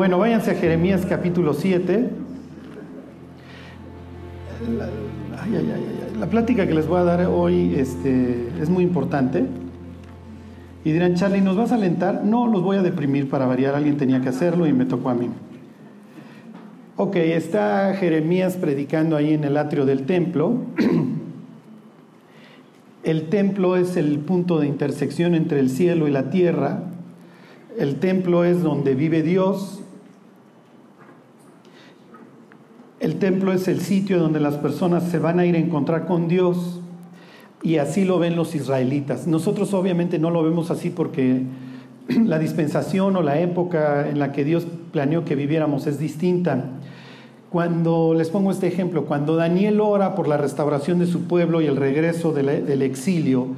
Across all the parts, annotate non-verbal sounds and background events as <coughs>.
Bueno, váyanse a Jeremías capítulo 7. La, plática que les voy a dar hoy este, es muy importante. Y dirán, Charlie, ¿nos vas a alentar? No, los voy a deprimir para variar. Alguien tenía que hacerlo y me tocó a mí. Ok, está Jeremías predicando ahí en el atrio del templo. <clears throat> El templo es el punto de intersección entre el cielo y la tierra. El templo es donde vive Dios. El templo es el sitio donde las personas se van a ir a encontrar con Dios. Y así lo ven los israelitas. Nosotros obviamente no lo vemos así porque <clears throat> la dispensación o la época en la que Dios planeó que viviéramos es distinta. Cuando les pongo este ejemplo, cuando Daniel ora por la restauración de su pueblo y el regreso del exilio,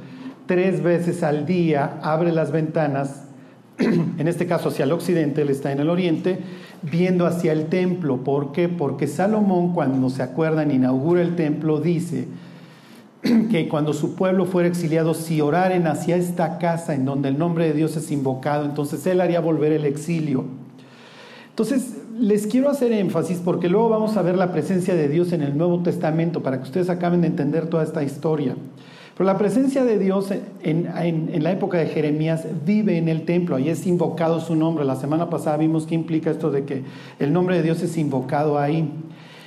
tres veces al día abre las ventanas, <clears throat> en este caso hacia el occidente, él está en el oriente, viendo hacia el templo. ¿Por qué? Porque Salomón, cuando se acuerdan, inaugura el templo, dice <clears throat> que cuando su pueblo fuera exiliado, si oraren hacia esta casa en donde el nombre de Dios es invocado, entonces él haría volver el exilio. Entonces, les quiero hacer énfasis porque luego vamos a ver la presencia de Dios en el Nuevo Testamento para que ustedes acaben de entender toda esta historia. Pero la presencia de Dios en, la época de Jeremías vive en el templo, ahí es invocado su nombre. La semana pasada vimos qué implica esto de que el nombre de Dios es invocado ahí.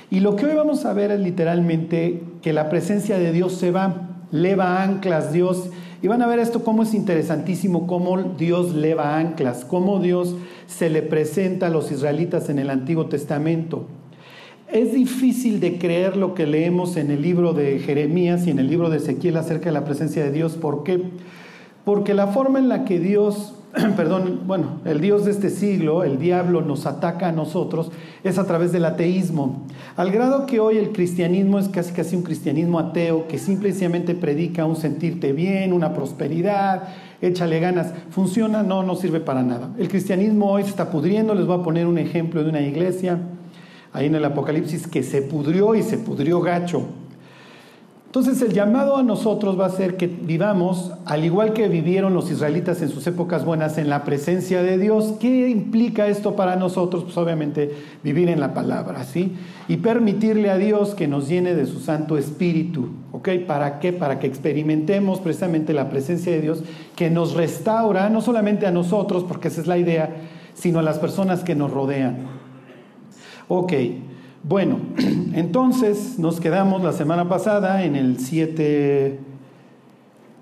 Y lo que hoy vamos a ver es literalmente que la presencia de Dios se va, leva anclas Dios. Y van a ver esto cómo es interesantísimo, cómo Dios leva anclas, cómo Dios se le presenta a los israelitas en el Antiguo Testamento. Es difícil de creer lo que leemos en el libro de Jeremías y en el libro de Ezequiel acerca de la presencia de Dios. ¿Por qué? Porque la forma en la que Dios, <clears throat> perdón, bueno, el Dios de este siglo, el diablo, nos ataca a nosotros es a través del ateísmo. Al grado que hoy el cristianismo es casi casi un cristianismo ateo que simplemente predica un sentirte bien, una prosperidad, échale ganas. ¿Funciona? No, no sirve para nada. El cristianismo hoy se está pudriendo. Les voy a poner un ejemplo de una iglesia ahí en el Apocalipsis que se pudrió y se pudrió gacho. Entonces el llamado a nosotros va a ser que vivamos, al igual que vivieron los israelitas en sus épocas buenas, en la presencia de Dios. ¿Qué implica esto para nosotros? Pues obviamente vivir en la palabra, ¿sí? Y permitirle a Dios que nos llene de su Santo Espíritu, ¿ok? ¿Para qué? Para que experimentemos precisamente la presencia de Dios que nos restaura, no solamente a nosotros, porque esa es la idea, sino a las personas que nos rodean. Ok. Bueno, <clears throat> entonces nos quedamos la semana pasada en el 7,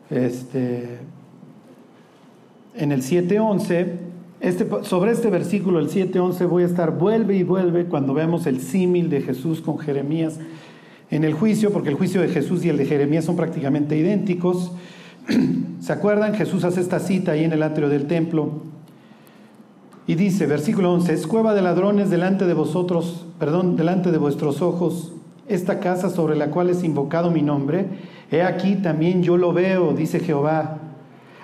este, en el 7.11. Este, sobre este versículo, el 7.11, voy a estar vuelve y vuelve cuando veamos el símil de Jesús con Jeremías en el juicio, porque el juicio de Jesús y el de Jeremías son prácticamente idénticos. <clears throat> ¿Se acuerdan? Jesús hace esta cita ahí en el atrio del templo y dice, versículo 11, es cueva de ladrones delante de vosotros, perdón, delante de vuestros ojos, esta casa sobre la cual es invocado mi nombre, he aquí también yo lo veo, dice Jehová.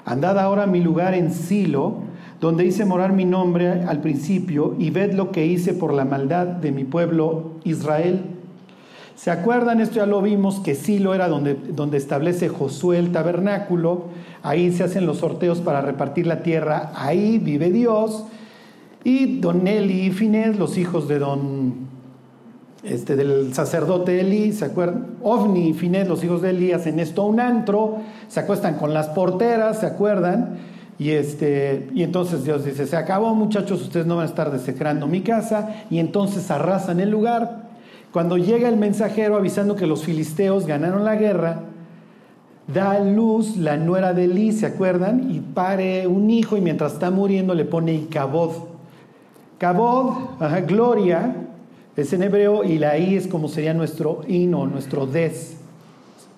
Andad ahora a mi lugar en Silo, donde hice morar mi nombre al principio, y ved lo que hice por la maldad de mi pueblo Israel. ¿Se acuerdan? Esto ya lo vimos, que Silo era donde, donde establece Josué el tabernáculo, ahí se hacen los sorteos para repartir la tierra, ahí vive Dios, y don Eli y Finés, los hijos de don, este, del sacerdote Eli, ¿se acuerdan? Ovni y Finés, los hijos de Eli, hacen esto un antro, se acuestan con las porteras, ¿se acuerdan? Y, este, y entonces Dios dice, se acabó muchachos, ustedes no van a estar desecrando mi casa, y entonces arrasan el lugar. Cuando llega el mensajero avisando que los filisteos ganaron la guerra, da a luz la nuera de Eli, ¿se acuerdan? Y pare un hijo y mientras está muriendo le pone Icabod. Kabod, gloria, es en hebreo y la I es como sería nuestro ino, nuestro des.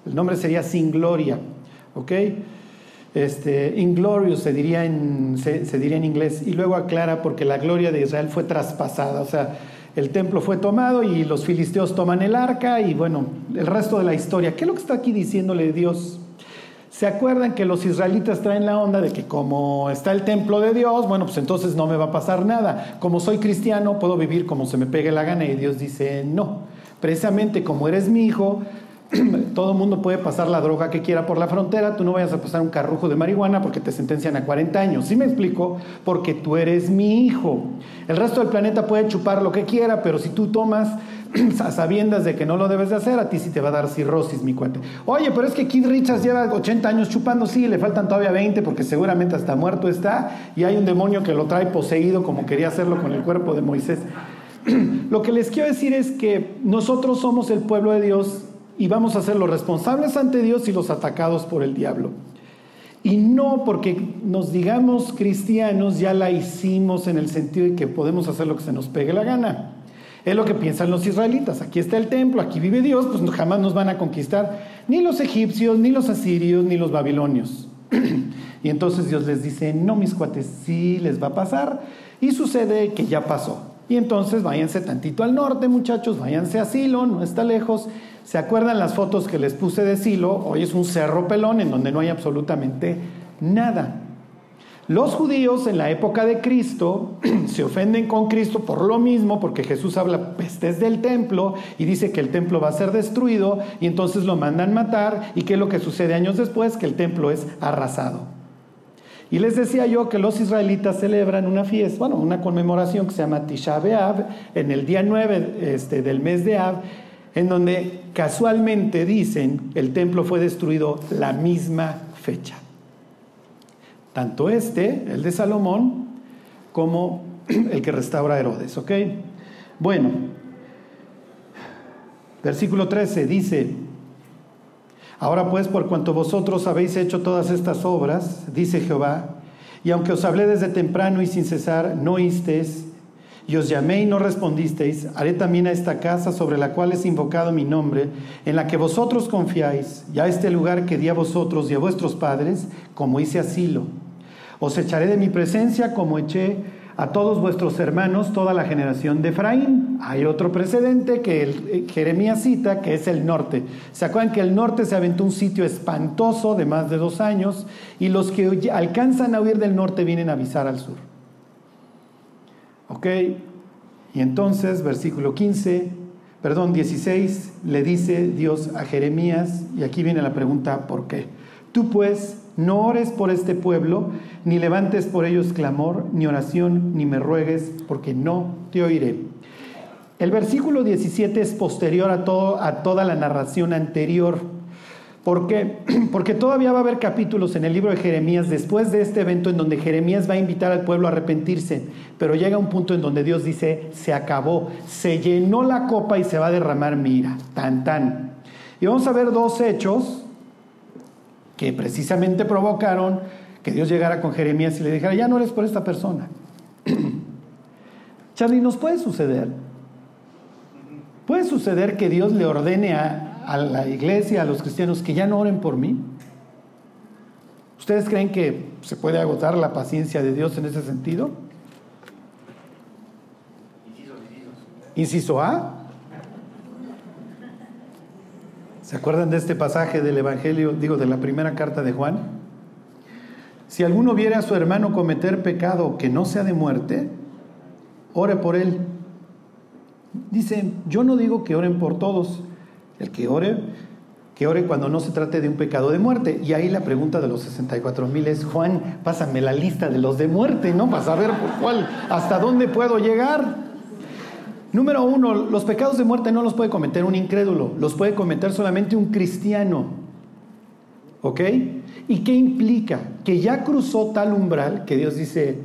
El nombre sería sin gloria, ¿ok? Este, inglorious se diría, en, se diría en inglés y luego aclara porque la gloria de Israel fue traspasada, o sea, el templo fue tomado y los filisteos toman el arca y bueno, el resto de la historia. ¿Qué es lo que está aquí diciéndole Dios? ¿Se acuerdan que los israelitas traen la onda de que como está el templo de Dios, bueno, pues entonces no me va a pasar nada? Como soy cristiano, puedo vivir como se me pegue la gana y Dios dice, no, precisamente como eres mi hijo, <clears throat> todo el mundo puede pasar la droga que quiera por la frontera, tú no vayas a pasar un carrujo de marihuana porque te sentencian a 40 años. ¿Sí me explico? Porque tú eres mi hijo. El resto del planeta puede chupar lo que quiera, pero si tú tomas <clears throat> a sabiendas de que no lo debes de hacer, a ti sí te va a dar cirrosis, mi cuate. Oye, pero es que Keith Richards lleva 80 años chupando, sí, le faltan todavía 20 porque seguramente hasta muerto está y hay un demonio que lo trae poseído como quería hacerlo con el cuerpo de Moisés. <clears throat> Lo que les quiero decir es que nosotros somos el pueblo de Dios y vamos a ser los responsables ante Dios y los atacados por el diablo. Y no porque nos digamos cristianos ya la hicimos en el sentido de que podemos hacer lo que se nos pegue la gana. Es lo que piensan los israelitas. Aquí está el templo, aquí vive Dios, pues jamás nos van a conquistar ni los egipcios, ni los asirios, ni los babilonios. <clears throat> y entonces Dios les dice, no mis cuates, sí les va a pasar. Y sucede que ya pasó. Y entonces váyanse tantito al norte, muchachos, váyanse a Silo, no está lejos. ¿Se acuerdan las fotos que les puse de Silo? Hoy es un cerro pelón en donde no hay absolutamente nada. Los judíos en la época de Cristo <clears throat> se ofenden con Cristo por lo mismo, porque Jesús habla pestes del templo y dice que el templo va a ser destruido y entonces lo mandan matar y qué es lo que sucede años después, que el templo es arrasado. Y les decía yo que los israelitas celebran una fiesta, bueno, una conmemoración que se llama Tisha B'Av, en el día 9 este, del mes de Av, en donde casualmente dicen el templo fue destruido la misma fecha. Tanto este, el de Salomón, como <clears throat> el que restaura Herodes, ¿ok? Bueno, versículo 13 dice, ahora pues por cuanto vosotros habéis hecho todas estas obras, dice Jehová, y aunque os hablé desde temprano y sin cesar, no oísteis, y os llamé y no respondisteis, haré también a esta casa sobre la cual es invocado mi nombre, en la que vosotros confiáis, y a este lugar que di a vosotros y a vuestros padres, como hice asilo os echaré de mi presencia como eché a todos vuestros hermanos, toda la generación de Efraín. Hay otro precedente que eh, Jeremías cita, que es el norte. ¿Se acuerdan que el norte se aventó un sitio espantoso de más de dos años y los que alcanzan a huir del norte vienen a avisar al sur? ¿Ok? Y entonces, versículo 15, perdón, 16, le dice Dios a Jeremías, y aquí viene la pregunta, ¿por qué? Tú pues no ores por este pueblo, ni levantes por ellos clamor, ni oración, ni me ruegues, porque no te oiré. El versículo 17 es posterior a, todo, a toda la narración anterior. ¿Por qué? <clears throat> Porque todavía va a haber capítulos en el libro de Jeremías después de este evento en donde Jeremías va a invitar al pueblo a arrepentirse, pero llega un punto en donde Dios dice, se acabó, se llenó la copa y se va a derramar mira, tan tan. Y vamos a ver dos hechos que precisamente provocaron que Dios llegara con Jeremías y le dijera, ya no eres por esta persona. <clears throat> Charlie, ¿nos puede suceder? ¿Puede suceder que Dios le ordene a, a, la iglesia, a los cristianos, que ya no oren por mí? ¿Ustedes creen que se puede agotar la paciencia de Dios en ese sentido? Inciso A. ¿Se acuerdan de este pasaje del Evangelio, digo, de la primera carta de Juan? Si alguno viere a su hermano cometer pecado que no sea de muerte, ore por él. Dice, yo no digo que oren por todos, el que ore, que ore cuando no se trate de un pecado de muerte. Y ahí la pregunta de los 64 mil es, Juan, pásame la lista de los de muerte, ¿no? Para saber por cuál, hasta dónde puedo llegar. Número uno, los pecados de muerte no los puede cometer un incrédulo, los puede cometer solamente un cristiano. ¿Ok? ¿Y qué implica? Que ya cruzó tal umbral que Dios dice,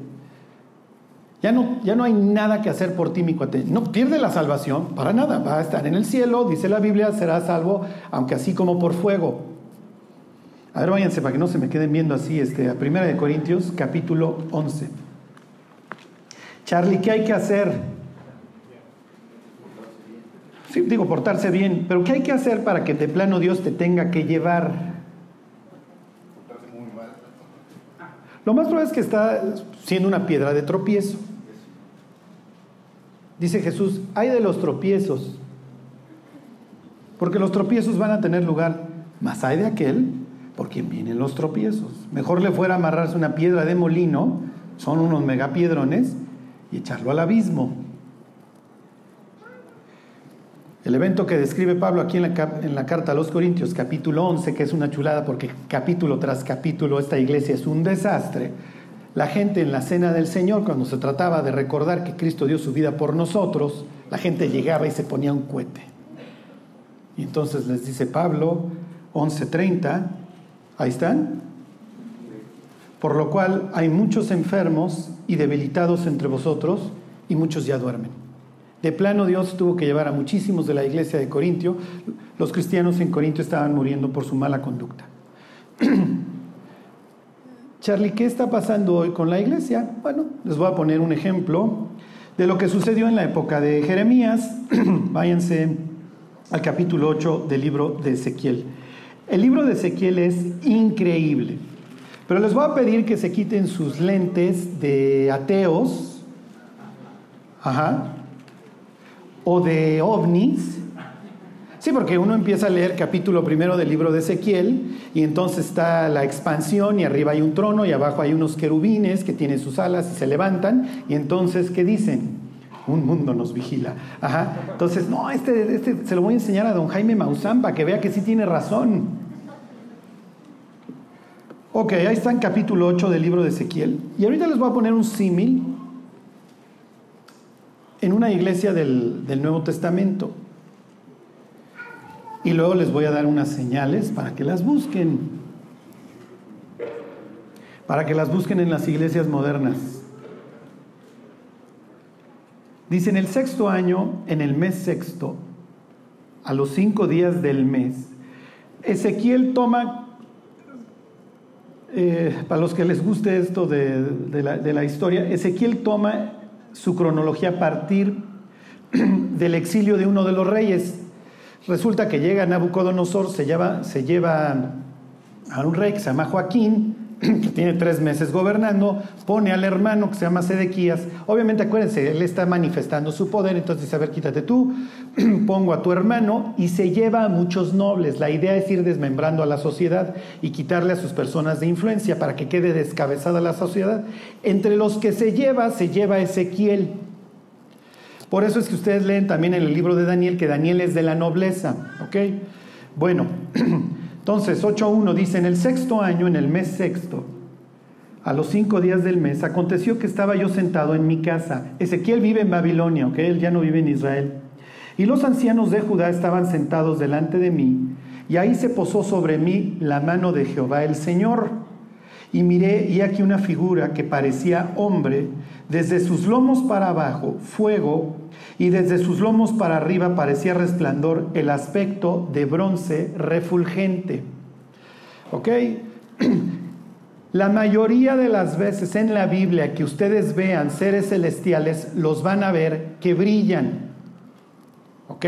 ya no, ya no hay nada que hacer por ti, mi cuate. No pierde la salvación, para nada. Va a estar en el cielo, dice la Biblia, será salvo, aunque así como por fuego. A ver, váyanse para que no se me queden viendo así, este, a Primera de Corintios, capítulo 11. Charlie, ¿qué hay que hacer? Sí, digo, portarse bien, pero ¿qué hay que hacer para que de plano Dios te tenga que llevar? Lo más probable es que está siendo una piedra de tropiezo. Dice Jesús, hay de los tropiezos, porque los tropiezos van a tener lugar, más hay de aquel por quien vienen los tropiezos. Mejor le fuera amarrarse una piedra de molino, son unos megapiedrones, y echarlo al abismo. El evento que describe Pablo aquí en la, carta a los Corintios, capítulo 11, que es una chulada porque capítulo tras capítulo esta iglesia es un desastre. La gente en la cena del Señor, cuando se trataba de recordar que Cristo dio su vida por nosotros, la gente llegaba y se ponía un cohete. Y entonces les dice Pablo, 11:30, ahí están. Por lo cual hay muchos enfermos y debilitados entre vosotros y muchos ya duermen. De plano Dios tuvo que llevar a muchísimos de la iglesia de Corintio. Los cristianos en Corintio estaban muriendo por su mala conducta. <clears throat> Charlie, ¿qué está pasando hoy con la iglesia? Bueno, les voy a poner un ejemplo de lo que sucedió en la época de Jeremías. <clears throat> Váyanse al capítulo 8 del libro de Ezequiel. El libro de Ezequiel es increíble, pero les voy a pedir que se quiten sus lentes de ateos, ajá, o de ovnis. Sí, porque uno empieza a leer capítulo primero del libro de Ezequiel y entonces está la expansión y arriba hay un trono y abajo hay unos querubines que tienen sus alas y se levantan y entonces ¿qué dicen? Un mundo nos vigila. Ajá. Entonces, no, este, este se lo voy a enseñar a don Jaime Maussan para que vea que sí tiene razón. Ok, ahí está en capítulo 8 del libro de Ezequiel. Y ahorita les voy a poner un símil en una iglesia del, Nuevo Testamento. Y luego les voy a dar unas señales para que las busquen. Para que las busquen en las iglesias modernas. Dice, en el sexto año, en el mes sexto, a los cinco días del mes, Ezequiel toma, eh, para los que les guste esto de, la, de la historia, Ezequiel toma su cronología a partir <clears throat> del exilio de uno de los reyes. Resulta que llega Nabucodonosor, se lleva, se lleva a un rey que se llama Joaquín, que tiene tres meses gobernando, pone al hermano que se llama Sedequías. Obviamente, acuérdense, él está manifestando su poder, entonces dice, a ver, quítate tú, <clears throat> pongo a tu hermano y se lleva a muchos nobles. La idea es ir desmembrando a la sociedad y quitarle a sus personas de influencia para que quede descabezada la sociedad. Entre los que se lleva, se lleva Ezequiel. Por eso es que ustedes leen también en el libro de Daniel que Daniel es de la nobleza. Bueno. <clears throat> Entonces, 8.1 dice, en el sexto año, en el mes sexto, a los cinco días del mes, aconteció que estaba yo sentado en mi casa. Ezequiel vive en Babilonia, ¿ok? Él ya no vive en Israel. Y los ancianos de Judá estaban sentados delante de mí, y ahí se posó sobre mí la mano de Jehová el Señor. Y miré, y aquí una figura que parecía hombre, desde sus lomos para abajo, fuego, y desde sus lomos para arriba parecía resplandor el aspecto de bronce refulgente. ¿Ok? <clears throat> La mayoría de las veces en la Biblia que ustedes vean seres celestiales, los van a ver que brillan. ¿Ok?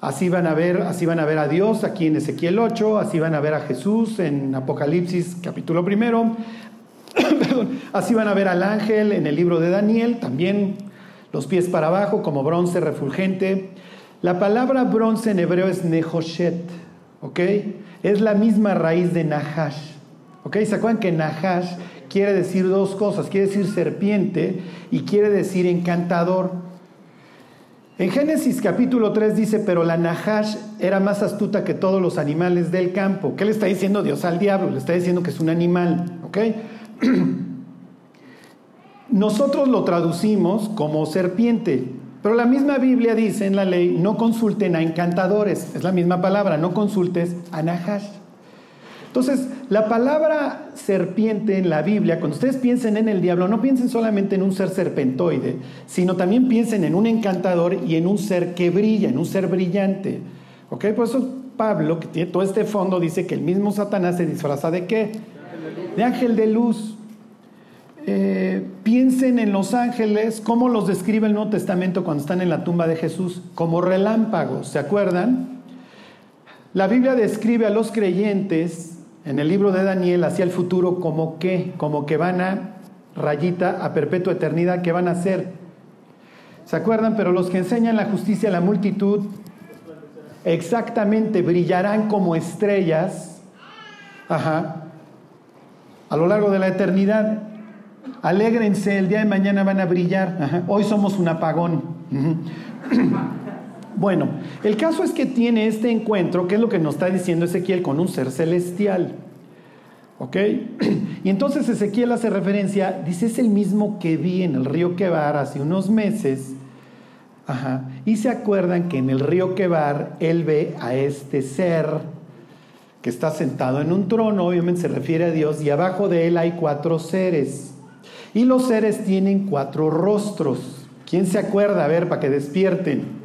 Así van a ver, así van a ver a Dios aquí en Ezequiel 8, así van a ver a Jesús en Apocalipsis capítulo primero, <coughs> así van a ver al ángel en el libro de Daniel, también los pies para abajo como bronce refulgente. La palabra bronce en hebreo es nehoshet, ¿ok? Es la misma raíz de nahash, ¿ok? ¿Se acuerdan que nahash quiere decir dos cosas? Quiere decir serpiente y quiere decir encantador. En Génesis capítulo 3 dice, pero la nahash era más astuta que todos los animales del campo. ¿Qué le está diciendo Dios al diablo? Le está diciendo que es un animal, ¿ok? <clears throat> Nosotros lo traducimos como serpiente, pero la misma Biblia dice en la ley, no consulten a encantadores, es la misma palabra, no consultes a Nahash. Entonces, la palabra serpiente en la Biblia, cuando ustedes piensen en el diablo, no piensen solamente en un ser serpentoide, sino también piensen en un encantador y en un ser que brilla, en un ser brillante. ¿Ok? Por eso Pablo, que tiene todo este fondo, dice que el mismo Satanás se disfraza de qué? De ángel de luz. Eh, piensen en los ángeles, cómo los describe el Nuevo Testamento cuando están en la tumba de Jesús, como relámpagos, ¿se acuerdan? La Biblia describe a los creyentes en el libro de Daniel hacia el futuro como que, como que van a rayita a perpetua eternidad, ¿qué van a hacer? ¿Se acuerdan? Pero los que enseñan la justicia a la multitud, exactamente, brillarán como estrellas, ajá, a lo largo de la eternidad. Alégrense, el día de mañana van a brillar. Hoy somos un apagón. Bueno, el caso es que tiene este encuentro, que es lo que nos está diciendo Ezequiel, con un ser celestial. ¿Ok? <clears throat> Y entonces Ezequiel hace referencia, dice, es el mismo que vi en el río Quebar hace unos meses. Ajá. Y se acuerdan que en el río Quebar él ve a este ser que está sentado en un trono, obviamente se refiere a Dios, y abajo de él hay cuatro seres. Y los seres tienen cuatro rostros. ¿Quién se acuerda? A ver, para que despierten.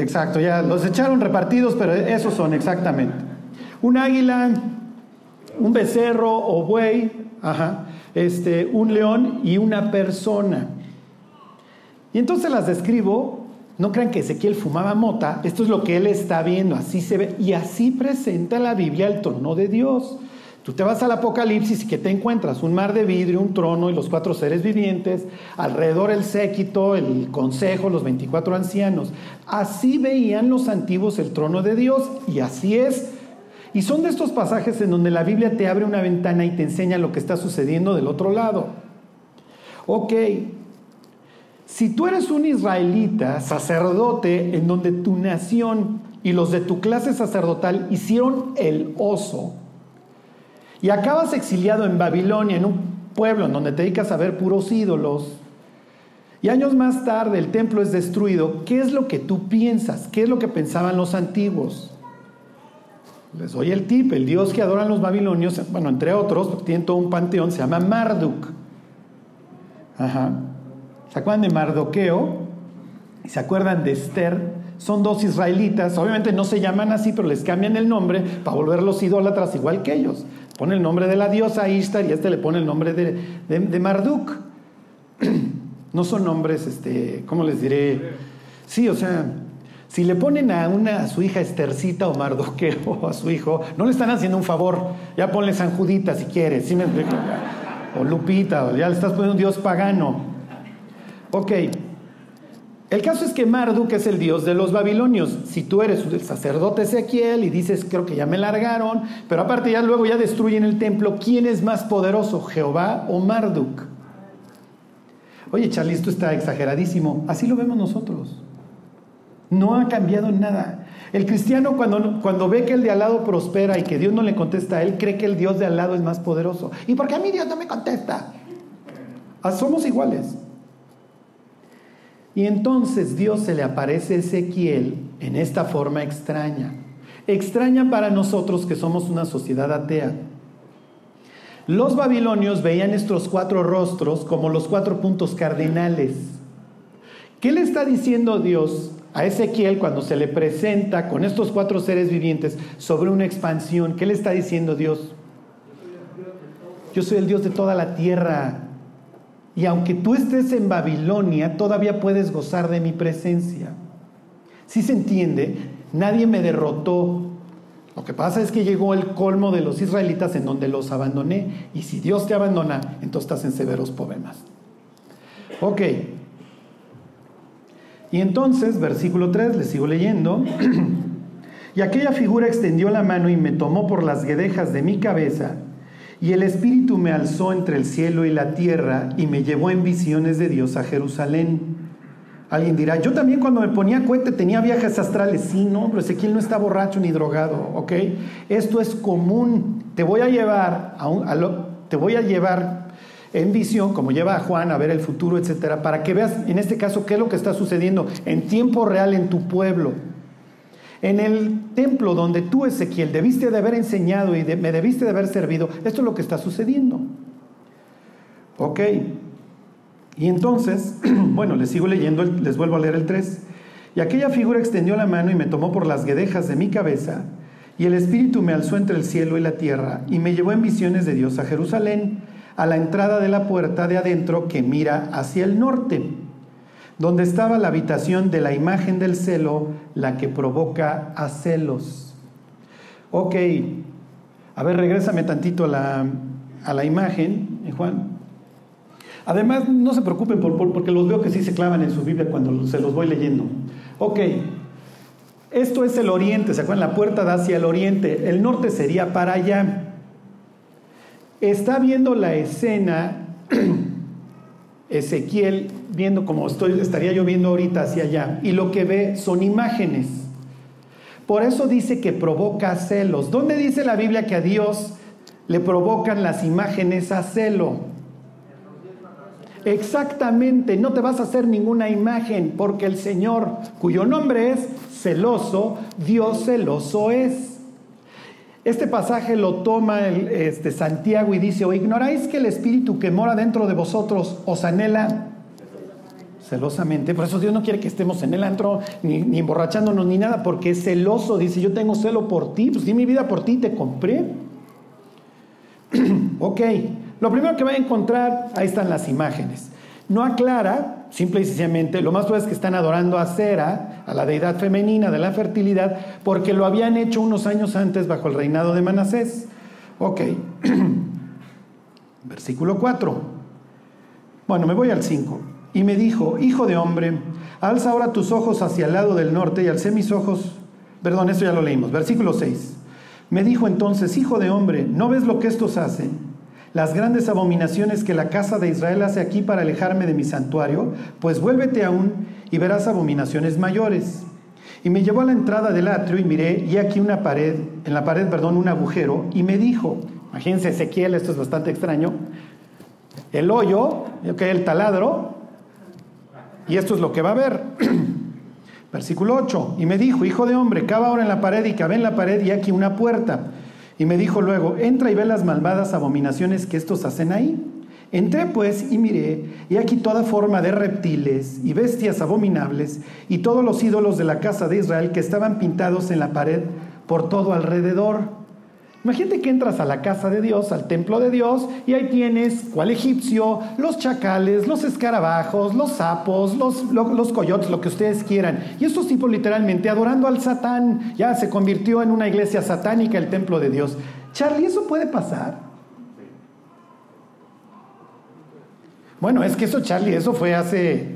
Exacto, ya los echaron repartidos, pero esos son exactamente. Un águila, un becerro o buey, ajá, este, un león y una persona. Y entonces las describo, no crean que Ezequiel fumaba mota, esto es lo que él está viendo, así se ve, y así presenta la Biblia el trono de Dios. Tú te vas al Apocalipsis y que te encuentras un mar de vidrio, un trono y los cuatro seres vivientes, alrededor el séquito, el consejo, los 24 ancianos. Así veían los antiguos el trono de Dios y así es. Y son de estos pasajes en donde la Biblia te abre una ventana y te enseña lo que está sucediendo del otro lado. Ok, si tú eres un israelita, sacerdote, en donde tu nación y los de tu clase sacerdotal hicieron el oso, y acabas exiliado en Babilonia, en un pueblo en donde te dedicas a ver puros ídolos, y años más tarde el templo es destruido, ¿qué es lo que tú piensas? ¿Qué es lo que pensaban los antiguos? Les doy el tip, el dios que adoran los babilonios, bueno, entre otros, tiene todo un panteón, se llama Marduk. Ajá. ¿Se acuerdan de Mardoqueo? ¿Y se acuerdan de Esther? Son dos israelitas, obviamente no se llaman así, pero les cambian el nombre para volverlos idólatras igual que ellos. Pone el nombre de la diosa Ishtar y este le pone el nombre de, Marduk. <clears throat> No son nombres, este, ¿cómo les diré? Sí, o sea, si le ponen a, una, a su hija Estercita o Mardoqueo <laughs> o a su hijo, no le están haciendo un favor. Ya ponle San Judita si quieres, ¿sí me O Lupita, o ya le estás poniendo un dios pagano. Ok, el caso es que Marduk es el dios de los babilonios. Si tú eres el sacerdote Ezequiel y dices, creo que ya me largaron, pero aparte ya luego ya destruyen el templo, ¿quién es más poderoso, Jehová o Marduk? Oye, Charlie, esto está exageradísimo. Así lo vemos nosotros. No ha cambiado nada. El cristiano cuando, cuando ve que el de al lado prospera y que Dios no le contesta a él, cree que el Dios de al lado es más poderoso. ¿Y por qué a mí Dios no me contesta? Ah, somos iguales. Y entonces Dios se le aparece a Ezequiel en esta forma extraña. Extraña para nosotros que somos una sociedad atea. Los babilonios veían estos cuatro rostros como los cuatro puntos cardinales. ¿Qué le está diciendo Dios a Ezequiel cuando se le presenta con estos cuatro seres vivientes sobre una expansión? ¿Qué le está diciendo Dios? Yo soy el Dios de toda la tierra. Y aunque tú estés en Babilonia, todavía puedes gozar de mi presencia. Si se entiende, nadie me derrotó. Lo que pasa es que llegó el colmo de los israelitas en donde los abandoné. Y si Dios te abandona, entonces estás en severos problemas. Ok. Y entonces, versículo 3, le sigo leyendo. <clears throat> y aquella figura extendió la mano y me tomó por las guedejas de mi cabeza y el Espíritu me alzó entre el cielo y la tierra y me llevó en visiones de Dios a Jerusalén. Alguien dirá, yo también cuando me ponía cohete tenía viajes astrales. Sí, no, pero Ezequiel no está borracho ni drogado, ¿ok? Esto es común. Te voy a llevar, a, un, te voy a llevar en visión, como lleva a Juan a ver el futuro, etcétera, para que veas en este caso qué es lo que está sucediendo en tiempo real en tu pueblo. En el templo donde tú, Ezequiel, debiste de haber enseñado y me debiste de haber servido, esto es lo que está sucediendo. Ok. Y entonces, <clears throat> bueno, les sigo leyendo, les vuelvo a leer el 3. Y aquella figura extendió la mano y me tomó por las guedejas de mi cabeza, y el Espíritu me alzó entre el cielo y la tierra, y me llevó en visiones de Dios a Jerusalén, a la entrada de la puerta de adentro que mira hacia el norte donde estaba la habitación de la imagen del celo, la que provoca a celos. Ok, a ver, regrésame tantito a la, a la imagen, eh, Juan. Además, no se preocupen por, porque los veo que sí se clavan en su Biblia cuando se los voy leyendo. Ok, esto es el oriente, ¿se acuerdan? La puerta da hacia el oriente, el norte sería para allá. Está viendo la escena <clears throat> Ezequiel viendo como estoy, estaría yo viendo ahorita hacia allá, y lo que ve son imágenes. Por eso dice que provoca celos. ¿Dónde dice la Biblia que a Dios le provocan las imágenes a celo? Exactamente, no te vas a hacer ninguna imagen porque el Señor, cuyo nombre es celoso, Dios celoso es. Este pasaje lo toma este, Santiago y dice, ¿o ignoráis que el Espíritu que mora dentro de vosotros os anhela celosamente? Por eso Dios no quiere que estemos en el antro, ni, ni emborrachándonos, ni nada, porque es celoso. Dice, yo tengo celo por ti, pues di mi vida por ti, te compré. <clears throat> ok, lo primero que va a encontrar, ahí están las imágenes. No aclara, simple y sencillamente, lo más probable es que están adorando a Cera, a la deidad femenina de la fertilidad, porque lo habían hecho unos años antes bajo el reinado de Manasés. Ok, <clears throat> versículo 4. Bueno, me voy al 5. Y me dijo, hijo de hombre, alza ahora tus ojos hacia el lado del norte y alcé mis ojos, perdón, esto ya lo leímos, versículo 6. Me dijo entonces, hijo de hombre, ¿no ves lo que estos hacen? Las grandes abominaciones que la casa de Israel hace aquí para alejarme de mi santuario, pues vuélvete aún y verás abominaciones mayores. Y me llevó a la entrada del atrio y miré, y aquí una pared, en la pared, perdón, un agujero, y me dijo, imagínense Ezequiel, esto es bastante extraño, el hoyo, el taladro, y esto es lo que va a ver. <clears throat> Versículo 8, y me dijo, hijo de hombre, cava ahora en la pared y cabe en la pared y aquí una puerta. Y me dijo luego, entra y ve las malvadas abominaciones que estos hacen ahí. Entré pues y miré, y aquí toda forma de reptiles y bestias abominables, y todos los ídolos de la casa de Israel que estaban pintados en la pared por todo alrededor. Imagínate que entras a la casa de Dios, al templo de Dios, y ahí tienes cual egipcio, los chacales, los escarabajos, los sapos, los, los, coyotes, lo que ustedes quieran. Y estos tipos literalmente adorando al Satán, ya se convirtió en una iglesia satánica el templo de Dios. Charlie, ¿eso puede pasar? Bueno, es que eso, Charlie, eso fue hace...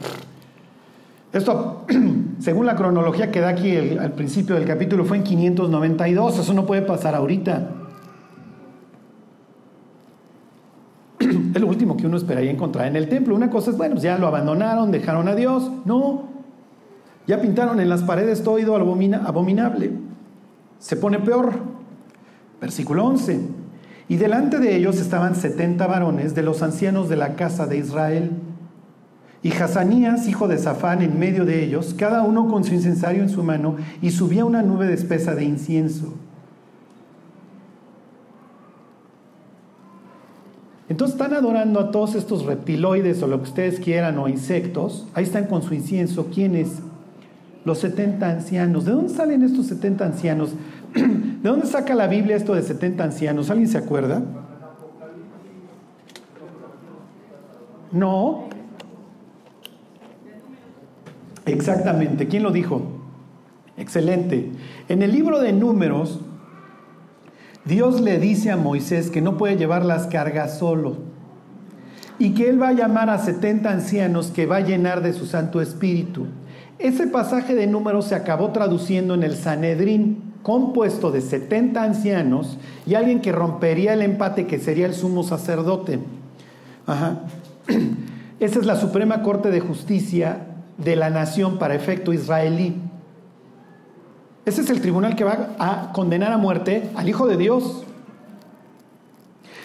Esto, <clears throat> según la cronología que da aquí al principio del capítulo, fue en 592. Eso no puede pasar ahorita. <clears throat> Es lo último que uno esperaría encontrar en el templo. Una cosa es, bueno, ya lo abandonaron, dejaron a Dios. No. Ya pintaron en las paredes todo ido abominable. Se pone peor. Versículo 11. Y delante de ellos estaban 70 varones de los ancianos de la casa de Israel y Hazanías, hijo de Safán, en medio de ellos, cada uno con su incensario en su mano, y subía una nube de espesa de incienso. Entonces están adorando a todos estos reptiloides o lo que ustedes quieran o insectos. Ahí están con su incienso. ¿Quiénes? Los 70 ancianos. ¿De dónde salen estos 70 ancianos? <clears throat> ¿De dónde saca la Biblia esto de 70 ancianos? ¿Alguien se acuerda? No, Exactamente, ¿quién lo dijo? Excelente. En el libro de números, Dios le dice a Moisés que no puede llevar las cargas solo y que él va a llamar a 70 ancianos que va a llenar de su Santo Espíritu. Ese pasaje de números se acabó traduciendo en el Sanedrín, compuesto de 70 ancianos y alguien que rompería el empate que sería el sumo sacerdote. Ajá. <clears throat> Esa es la Suprema Corte de Justicia de la nación para efecto israelí. Ese es el tribunal que va a condenar a muerte al Hijo de Dios.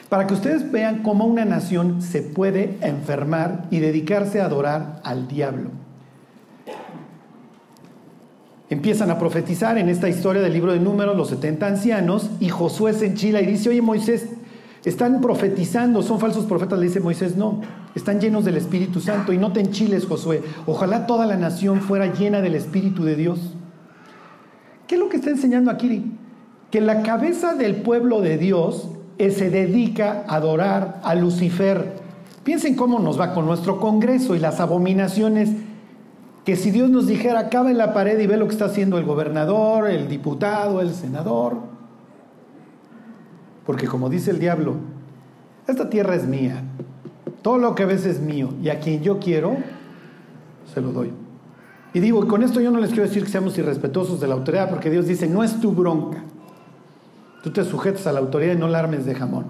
Para que ustedes vean cómo una nación se puede enfermar y dedicarse a adorar al diablo. Empiezan a profetizar en esta historia del libro de números los 70 ancianos y Josué se enchila y dice, oye Moisés, están profetizando, son falsos profetas, le dice Moisés, no, están llenos del Espíritu Santo y no te enchiles, Josué. Ojalá toda la nación fuera llena del Espíritu de Dios. ¿Qué es lo que está enseñando aquí? Que la cabeza del pueblo de Dios se dedica a adorar a Lucifer. Piensen cómo nos va con nuestro Congreso y las abominaciones que si Dios nos dijera, acaba en la pared y ve lo que está haciendo el gobernador, el diputado, el senador, porque como dice el diablo, esta tierra es mía. Todo lo que ves es mío. Y a quien yo quiero, se lo doy. Y digo, con esto yo no les quiero decir que seamos irrespetuosos de la autoridad, porque Dios dice, no es tu bronca. Tú te sujetas a la autoridad y no la armes de jamón.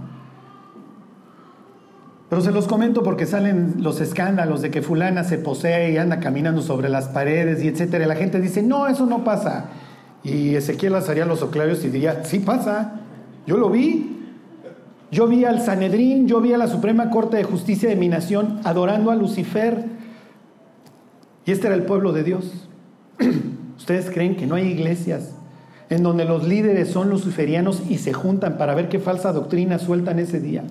Pero se los comento porque salen los escándalos de que fulana se posee y anda caminando sobre las paredes y etcétera. La gente dice, no, eso no pasa. Y Ezequiel haría los oclavios y diría, sí pasa, yo lo vi. Yo vi al Sanedrín, yo vi a la Suprema Corte de Justicia de mi nación adorando a Lucifer. Y este era el pueblo de Dios. <clears throat> ¿Ustedes creen que no hay iglesias en donde los líderes son luciferianos y se juntan para ver qué falsa doctrina sueltan ese día?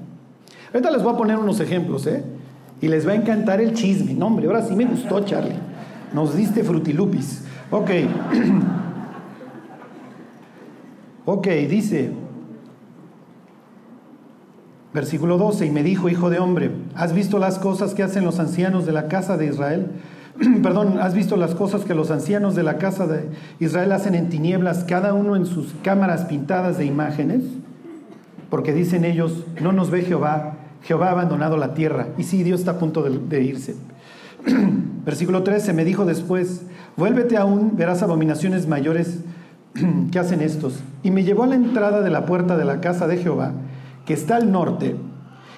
Ahorita les voy a poner unos ejemplos, ¿eh? Y les va a encantar el chisme. No, hombre, ahora sí me gustó, Charlie. Nos diste frutilupis. Ok. <clears throat> ok, dice, versículo 12, y me dijo, hijo de hombre, ¿has visto las cosas que hacen los ancianos de la casa de Israel? <clears throat> Perdón, ¿has visto las cosas que los ancianos de la casa de Israel hacen en tinieblas, cada uno en sus cámaras pintadas de imágenes? porque dicen ellos, no nos ve Jehová, Jehová ha abandonado la tierra. Y sí, Dios está a punto de, irse. <clears throat> Versículo 13, me dijo después, vuélvete aún, verás abominaciones mayores <clears throat> que hacen estos. Y me llevó a la entrada de la puerta de la casa de Jehová, que está al norte,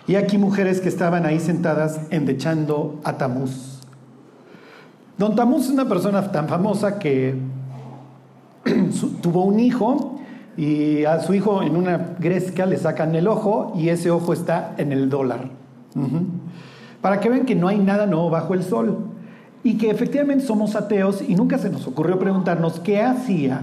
y aquí mujeres que estaban ahí sentadas endechando a Tamuz. Don Tamuz es una persona tan famosa que <clears throat> tuvo un hijo y a su hijo en una gresca le sacan el ojo y ese ojo está en el dólar. Para que vean que no hay nada nuevo bajo el sol y que efectivamente somos ateos y nunca se nos ocurrió preguntarnos qué hacía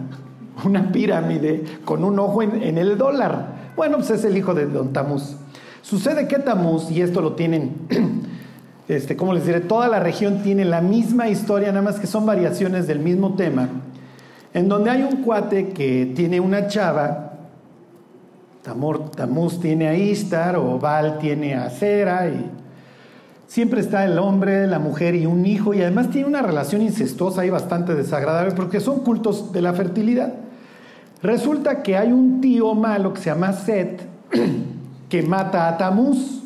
una pirámide con un ojo en, el dólar. Bueno, pues es el hijo de Don Tamuz. Sucede que Tamuz, y esto lo tienen, <clears throat> este, ¿cómo les diré? Toda la región tiene la misma historia, nada más que son variaciones del mismo tema en donde hay un cuate que tiene una chava, Tamor, Tamuz tiene a Istar, o Baal tiene a Cera, y siempre está el hombre, la mujer y un hijo, y además tiene una relación incestuosa y bastante desagradable, porque son cultos de la fertilidad. Resulta que hay un tío malo que se llama Set, <clears throat> que mata a Tamuz,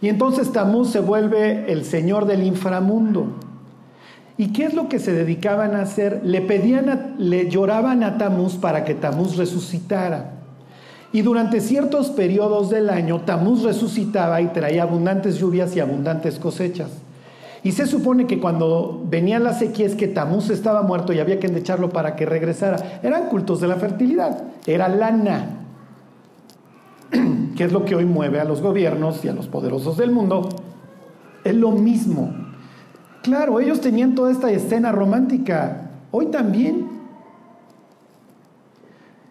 y entonces Tamuz se vuelve el señor del inframundo. ¿Y qué es lo que se dedicaban a hacer? Le pedían, le lloraban a Tamuz para que Tamuz resucitara. Y durante ciertos periodos del año, Tamuz resucitaba y traía abundantes lluvias y abundantes cosechas. Y se supone que cuando venían las sequías que Tamuz estaba muerto y había que endecharlo para que regresara. Eran cultos de la fertilidad, era lana, <clears throat> que es lo que hoy mueve a los gobiernos y a los poderosos del mundo. Es lo mismo. Claro, ellos tenían toda esta escena romántica. Hoy también.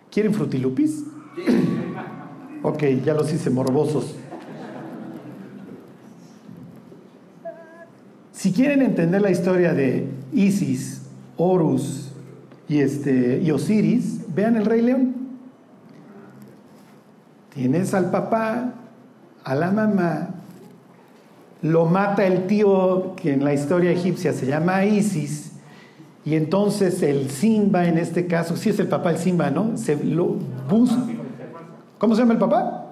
¿Quieren frutilupis? <clears throat> ok, ya los hice morbosos. Si quieren entender la historia de Isis, Horus y, este, y Osiris, vean el Rey León. Tienes al papá, a la mamá lo mata el tío que en la historia egipcia se llama Isis, y entonces el Simba, en este caso, sí es el papá el Simba, ¿no? Se lo busca. ¿Cómo se llama el papá?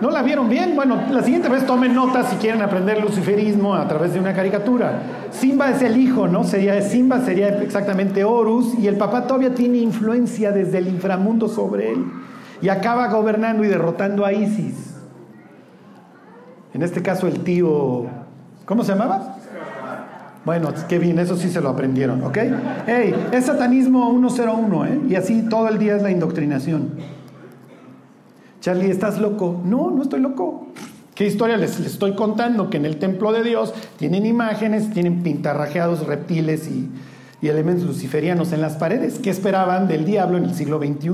¿No la vieron bien? Bueno, la siguiente vez tomen nota si quieren aprender luciferismo a través de una caricatura. Simba es el hijo, ¿no? Sería Simba sería exactamente Horus y el papá todavía tiene influencia desde el inframundo sobre él y acaba gobernando y derrotando a Isis. En este caso el tío, ¿cómo se llamaba? Bueno, qué bien, eso sí se lo aprendieron, ¿ok? Hey, es satanismo 101, ¿eh? Y así todo el día es la indoctrinación. Charlie, ¿estás loco? No, no estoy loco. ¿Qué historia les, estoy contando? Que en el templo de Dios tienen imágenes, tienen pintarrajeados reptiles y, y elementos luciferianos en las paredes. ¿Qué esperaban del diablo en el siglo XXI?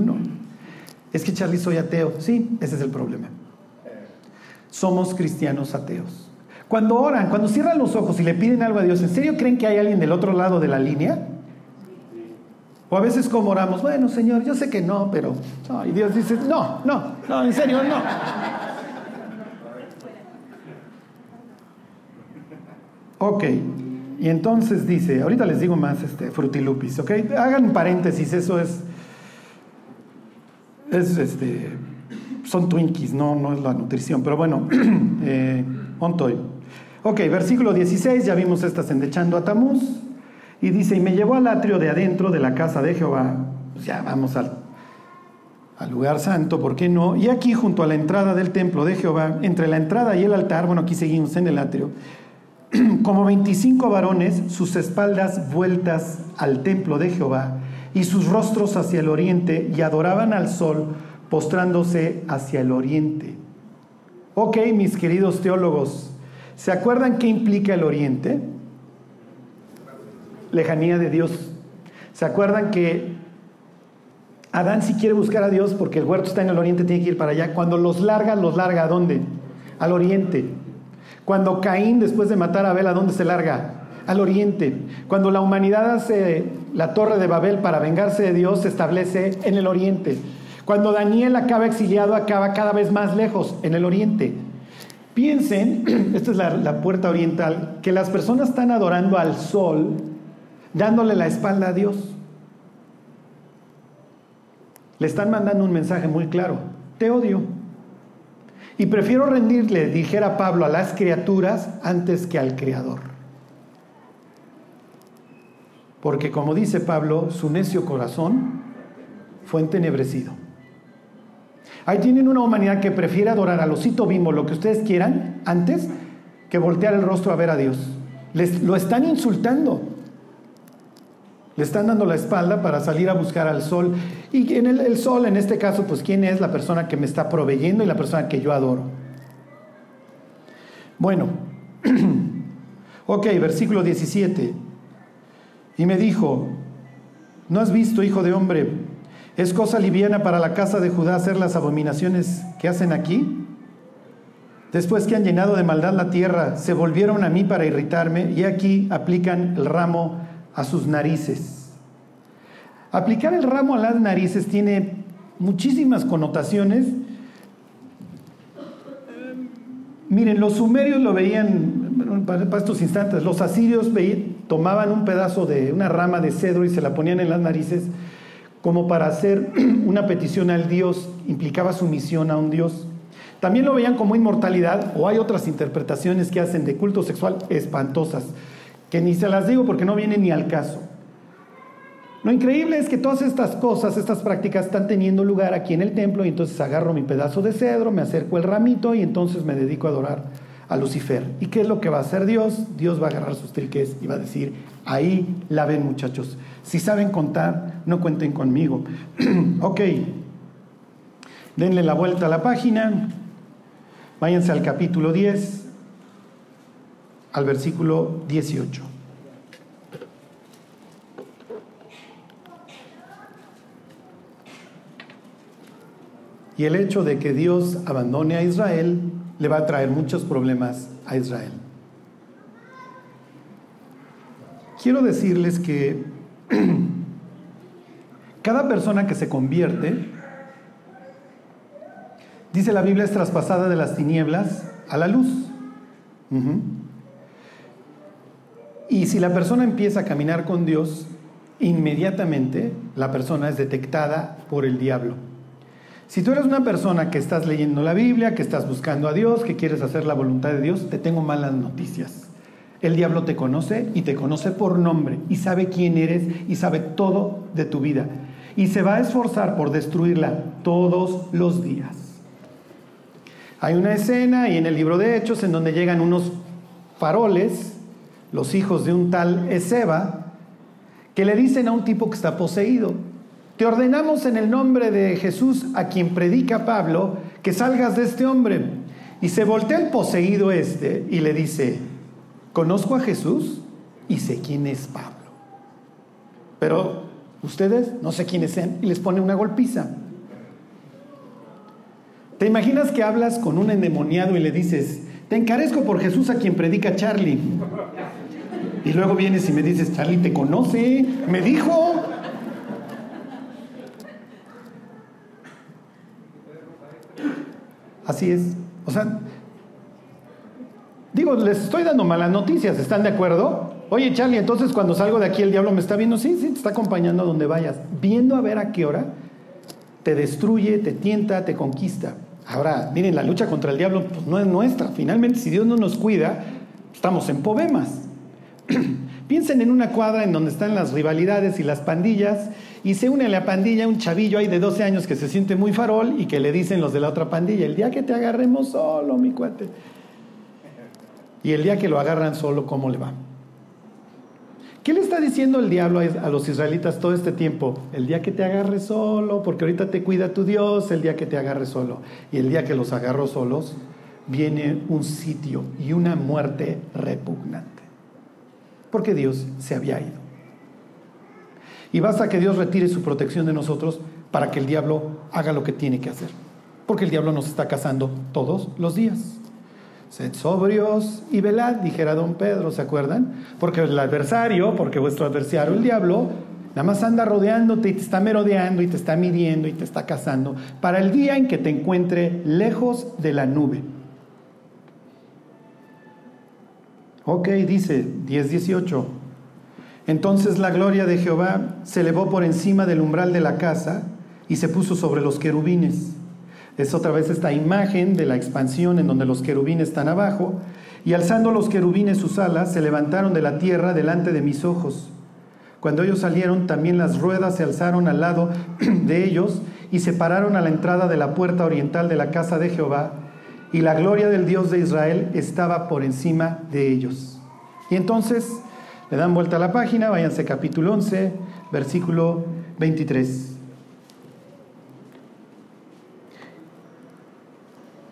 Es que Charlie soy ateo. Sí, ese es el problema somos cristianos ateos. Cuando oran, cuando cierran los ojos y le piden algo a Dios, ¿en serio creen que hay alguien del otro lado de la línea? O a veces como oramos, bueno Señor, yo sé que no, pero... y Dios dice, no, no, no, en serio, no. Ok, y entonces dice, ahorita les digo más este, frutilupis, ok, hagan paréntesis, eso es, es este, son Twinkies, no, no es la nutrición, pero bueno, <clears throat> eh, ontoy. Ok, versículo 16, ya vimos estas endechando a Tamuz, y dice, y me llevó al atrio de adentro de la casa de Jehová, pues ya vamos al, al lugar santo, ¿por qué no? Y aquí junto a la entrada del templo de Jehová, entre la entrada y el altar, bueno, aquí seguimos en el atrio, <clears throat> como 25 varones, sus espaldas vueltas al templo de Jehová y sus rostros hacia el oriente, y adoraban al sol, postrándose hacia el oriente. Ok, mis queridos teólogos, ¿se acuerdan qué implica el oriente? Lejanía de Dios. ¿Se acuerdan que Adán si quiere buscar a Dios porque el huerto está en el oriente, tiene que ir para allá? Cuando los larga, los larga a dónde? Al oriente. Cuando Caín, después de matar a Abel, ¿a dónde se larga? Al oriente. Cuando la humanidad hace la torre de Babel para vengarse de Dios, se establece en el oriente. Cuando Daniel acaba exiliado, acaba cada vez más lejos, en el oriente. Piensen, <clears throat> esta es la, la, puerta oriental, que las personas están adorando al sol, dándole la espalda a Dios. Le están mandando un mensaje muy claro, te odio. Y prefiero rendirle, dijera Pablo, a las criaturas antes que al Creador. Porque como dice Pablo, su necio corazón fue entenebrecido. Ahí tienen una humanidad que prefiere adorar al osito bimbo, lo que ustedes quieran, antes que voltear el rostro a ver a Dios. Les, lo están insultando. Le están dando la espalda para salir a buscar al sol. Y en el, el, sol, en este caso, pues quién es la persona que me está proveyendo y la persona que yo adoro. Bueno, <clears throat> ok, versículo 17. Y me dijo, ¿no has visto, hijo de hombre? ¿Es cosa liviana para la casa de Judá hacer las abominaciones que hacen aquí? Después que han llenado de maldad la tierra, se volvieron a mí para irritarme y aquí aplican el ramo a sus narices. Aplicar el ramo a las narices tiene muchísimas connotaciones. Miren, los sumerios lo veían, para estos instantes, los asirios tomaban un pedazo de una rama de cedro y se la ponían en las narices como para hacer <clears throat> una petición al Dios, implicaba sumisión a un Dios. También lo veían como inmortalidad, o hay otras interpretaciones que hacen de culto sexual espantosas, que ni se las digo porque no vienen ni al caso. Lo increíble es que todas estas cosas, estas prácticas están teniendo lugar aquí en el templo y entonces agarro mi pedazo de cedro, me acerco el ramito y entonces me dedico a adorar a Lucifer. ¿Y qué es lo que va a hacer Dios? Dios va a agarrar sus triques y va a decir, ahí la ven muchachos. Si saben contar, no cuenten conmigo. <clears throat> ok, denle la vuelta a la página, váyanse al capítulo 10, al versículo 18. Y el hecho de que Dios abandone a Israel le va a traer muchos problemas a Israel. Quiero decirles que <clears throat> cada persona que se convierte, dice la Biblia, es traspasada de las tinieblas a la luz. Y si la persona empieza a caminar con Dios, inmediatamente la persona es detectada por el diablo. Si tú eres una persona que estás leyendo la Biblia, que estás buscando a Dios, que quieres hacer la voluntad de Dios, te tengo malas noticias. El diablo te conoce y te conoce por nombre y sabe quién eres y sabe todo de tu vida. Y se va a esforzar por destruirla todos los días. Hay una escena y en el libro de Hechos en donde llegan unos faroles, los hijos de un tal Ezeba, que le dicen a un tipo que está poseído, te ordenamos en el nombre de Jesús a quien predica Pablo que salgas de este hombre. Y se voltea el poseído este y le dice, conozco a Jesús y sé quién es Pablo. Pero ustedes no sé quiénes son y les pone una golpiza. ¿Te imaginas que hablas con un endemoniado y le dices, te encarezco por Jesús a quien predica Charlie? Y luego vienes y me dices, Charlie te conoce, me dijo. Así es. O sea, digo, les estoy dando malas noticias, ¿están de acuerdo? Oye, Charlie, entonces cuando salgo de aquí el diablo me está viendo, sí, sí, te está acompañando a donde vayas, viendo a ver a qué hora te destruye, te tienta, te conquista. Ahora, miren, la lucha contra el diablo pues, no es nuestra. Finalmente, si Dios no nos cuida, estamos en problemas. <clears throat> Piensen en una cuadra en donde están las rivalidades y las pandillas y se une a la pandilla un chavillo ahí de 12 años que se siente muy farol y que le dicen los de la otra pandilla, el día que te agarremos solo, mi cuate. Y el día que lo agarran solo, ¿cómo le va? ¿Qué le está diciendo el diablo a los israelitas todo este tiempo? El día que te agarre solo, porque ahorita te cuida tu Dios, el día que te agarre solo. Y el día que los agarró solos, viene un sitio y una muerte repugnante. Porque Dios se había ido. Y basta que Dios retire su protección de nosotros para que el diablo haga lo que tiene que hacer. Porque el diablo nos está cazando todos los días. Sed sobrios y velad, dijera don Pedro, ¿se acuerdan? Porque el adversario, porque vuestro adversario, el diablo, nada más anda rodeándote y te está merodeando y te está midiendo y te está cazando para el día en que te encuentre lejos de la nube. Ok, dice 10.18. Entonces la gloria de Jehová se elevó por encima del umbral de la casa y se puso sobre los querubines. Es otra vez esta imagen de la expansión en donde los querubines están abajo. Y alzando los querubines sus alas, se levantaron de la tierra delante de mis ojos. Cuando ellos salieron, también las ruedas se alzaron al lado <clears throat> de ellos y se pararon a la entrada de la puerta oriental de la casa de Jehová. Y la gloria del Dios de Israel estaba por encima de ellos. Y entonces le dan vuelta a la página, váyanse capítulo 11, versículo 23.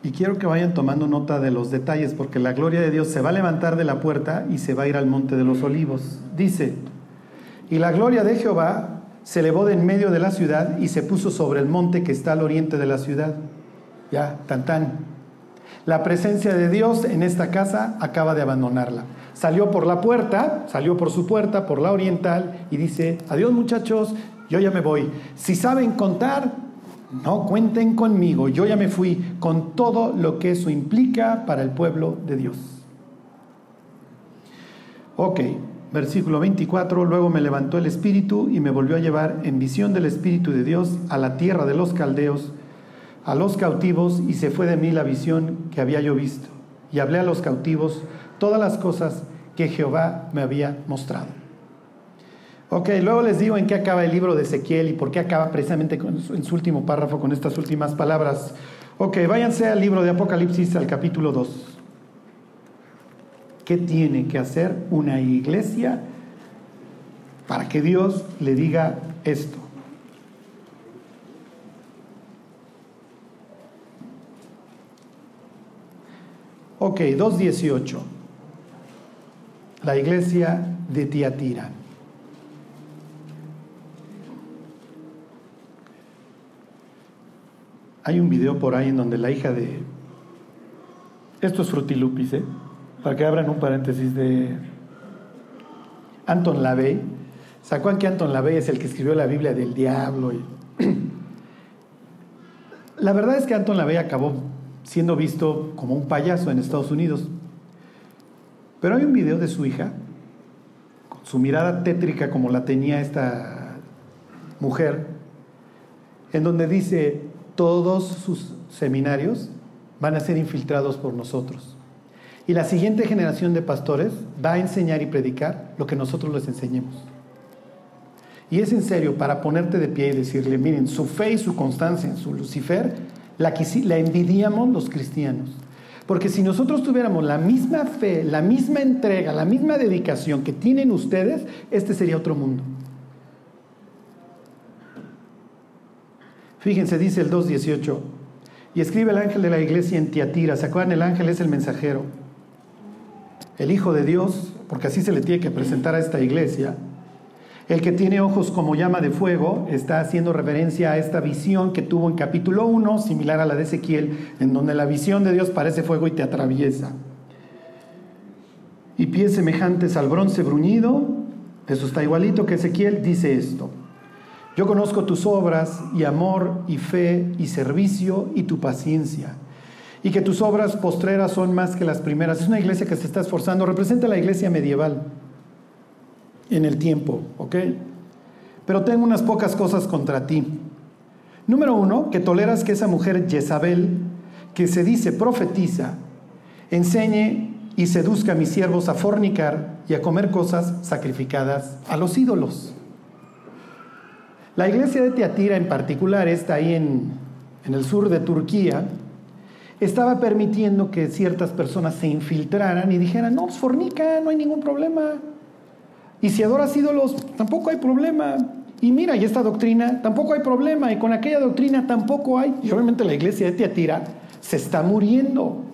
Y quiero que vayan tomando nota de los detalles, porque la gloria de Dios se va a levantar de la puerta y se va a ir al monte de los olivos. Dice, y la gloria de Jehová se elevó de en medio de la ciudad y se puso sobre el monte que está al oriente de la ciudad. Ya, tan tan. La presencia de Dios en esta casa acaba de abandonarla. Salió por la puerta, salió por su puerta, por la oriental, y dice, adiós muchachos, yo ya me voy. Si saben contar, no cuenten conmigo, yo ya me fui con todo lo que eso implica para el pueblo de Dios. Ok, versículo 24, luego me levantó el Espíritu y me volvió a llevar en visión del Espíritu de Dios a la tierra de los caldeos, a los cautivos, y se fue de mí la visión que había yo visto. Y hablé a los cautivos todas las cosas que Jehová me había mostrado. Ok, luego les digo en qué acaba el libro de Ezequiel y por qué acaba precisamente en su último párrafo con estas últimas palabras. Ok, váyanse al libro de Apocalipsis, al capítulo 2. ¿Qué tiene que hacer una iglesia para que Dios le diga esto? Ok, 2.18. La iglesia de Tiatira. Hay un video por ahí en donde la hija de... Esto es Frutilupis, ¿eh? Para que abran un paréntesis de Anton LaVey. ¿Se que Anton LaVey es el que escribió la Biblia del diablo? <clears throat> La verdad es que Anton LaVey acabó siendo visto como un payaso en Estados Unidos. Pero hay un video de su hija, con su mirada tétrica como la tenía esta mujer, en donde dice, todos sus seminarios van a ser infiltrados por nosotros. Y la siguiente generación de pastores va a enseñar y predicar lo que nosotros les enseñemos. Y es en serio, para ponerte de pie y decirle, miren, su fe y su constancia en su Lucifer, la, la envidiamos los cristianos. Porque si nosotros tuviéramos la misma fe, la misma entrega, la misma dedicación que tienen ustedes, este sería otro mundo. Fíjense, dice el 2.18, y escribe el ángel de la iglesia en Tiatira. ¿Se acuerdan? El ángel es el mensajero, el Hijo de Dios, porque así se le tiene que presentar a esta iglesia. El que tiene ojos como llama de fuego está haciendo referencia a esta visión que tuvo en capítulo 1, similar a la de Ezequiel, en donde la visión de Dios parece fuego y te atraviesa. Y pies semejantes al bronce bruñido, eso está igualito que Ezequiel, dice esto. Yo conozco tus obras y amor y fe y servicio y tu paciencia. Y que tus obras postreras son más que las primeras. Es una iglesia que se está esforzando. Representa la iglesia medieval en el tiempo, ¿ok? Pero tengo unas pocas cosas contra ti. Número uno, que toleras que esa mujer Jezabel, que se dice profetiza, enseñe y seduzca a mis siervos a fornicar y a comer cosas sacrificadas a los ídolos. La iglesia de Teatira en particular está ahí en, en el sur de Turquía, estaba permitiendo que ciertas personas se infiltraran y dijeran, no, pues fornica, no hay ningún problema. Y si adoras ídolos, tampoco hay problema. Y mira, y esta doctrina, tampoco hay problema. Y con aquella doctrina tampoco hay. Y obviamente la iglesia de Teatira se está muriendo.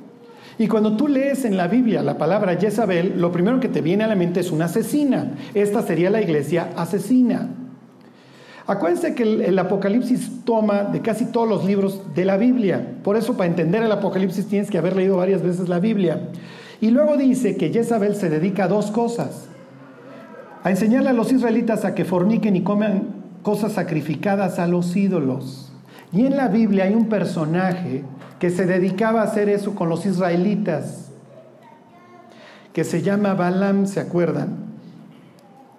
Y cuando tú lees en la Biblia la palabra Jezabel, lo primero que te viene a la mente es una asesina. Esta sería la iglesia asesina. Acuérdense que el, Apocalipsis toma de casi todos los libros de la Biblia. Por eso para entender el Apocalipsis tienes que haber leído varias veces la Biblia. Y luego dice que Jezabel se dedica a dos cosas. A enseñarle a los israelitas a que forniquen y coman cosas sacrificadas a los ídolos. Y en la Biblia hay un personaje que se dedicaba a hacer eso con los israelitas, que se llama Balaam, ¿se acuerdan?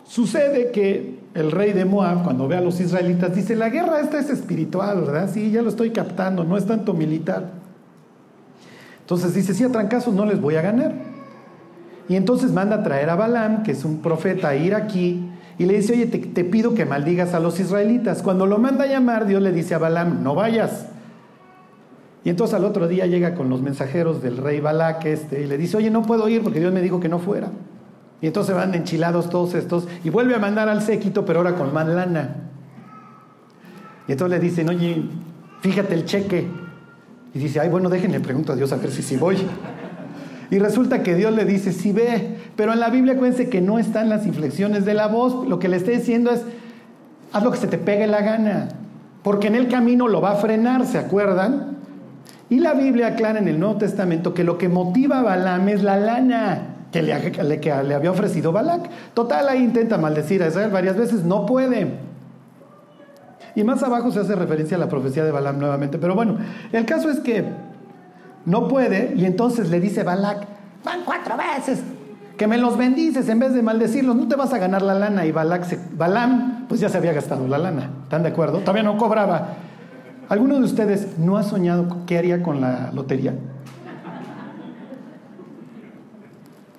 Sucede que el rey de Moab, cuando ve a los israelitas, dice, la guerra esta es espiritual, ¿verdad? Sí, ya lo estoy captando, no es tanto militar. Entonces dice, si a trancazos no les voy a ganar. Y entonces manda a traer a Balaam, que es un profeta, a ir aquí, y le dice, oye, te, pido que maldigas a los israelitas. Cuando lo manda a llamar, Dios le dice a Balaam, no vayas. Y entonces al otro día llega con los mensajeros del rey Balac este, y le dice, oye, no puedo ir porque Dios me dijo que no fuera. Y entonces van enchilados todos estos y vuelve a mandar al séquito, pero ahora con más lana. Y entonces le dicen, oye, fíjate el cheque. Y dice, ay, bueno, déjenle, pregunto a Dios a ver si sí voy. Y resulta que Dios le dice, sí ve, pero en la Biblia acuérdense que no están las inflexiones de la voz. Lo que le está diciendo es, haz lo que se te pegue la gana, porque en el camino lo va a frenar, ¿se acuerdan? Y la Biblia aclara en el Nuevo Testamento que lo que motiva a Balaam es la lana que le, que le había ofrecido Balak. Total, ahí intenta maldecir a Israel varias veces, no puede. Y más abajo se hace referencia a la profecía de Balaam nuevamente. Pero bueno, el caso es que no puede y entonces le dice Balak, van cuatro veces, que me los bendices en vez de maldecirlos, no te vas a ganar la lana. Y Balak se, Balaam, pues ya se había gastado la lana, ¿están de acuerdo? Todavía no cobraba. ¿Alguno de ustedes no ha soñado qué haría con la lotería?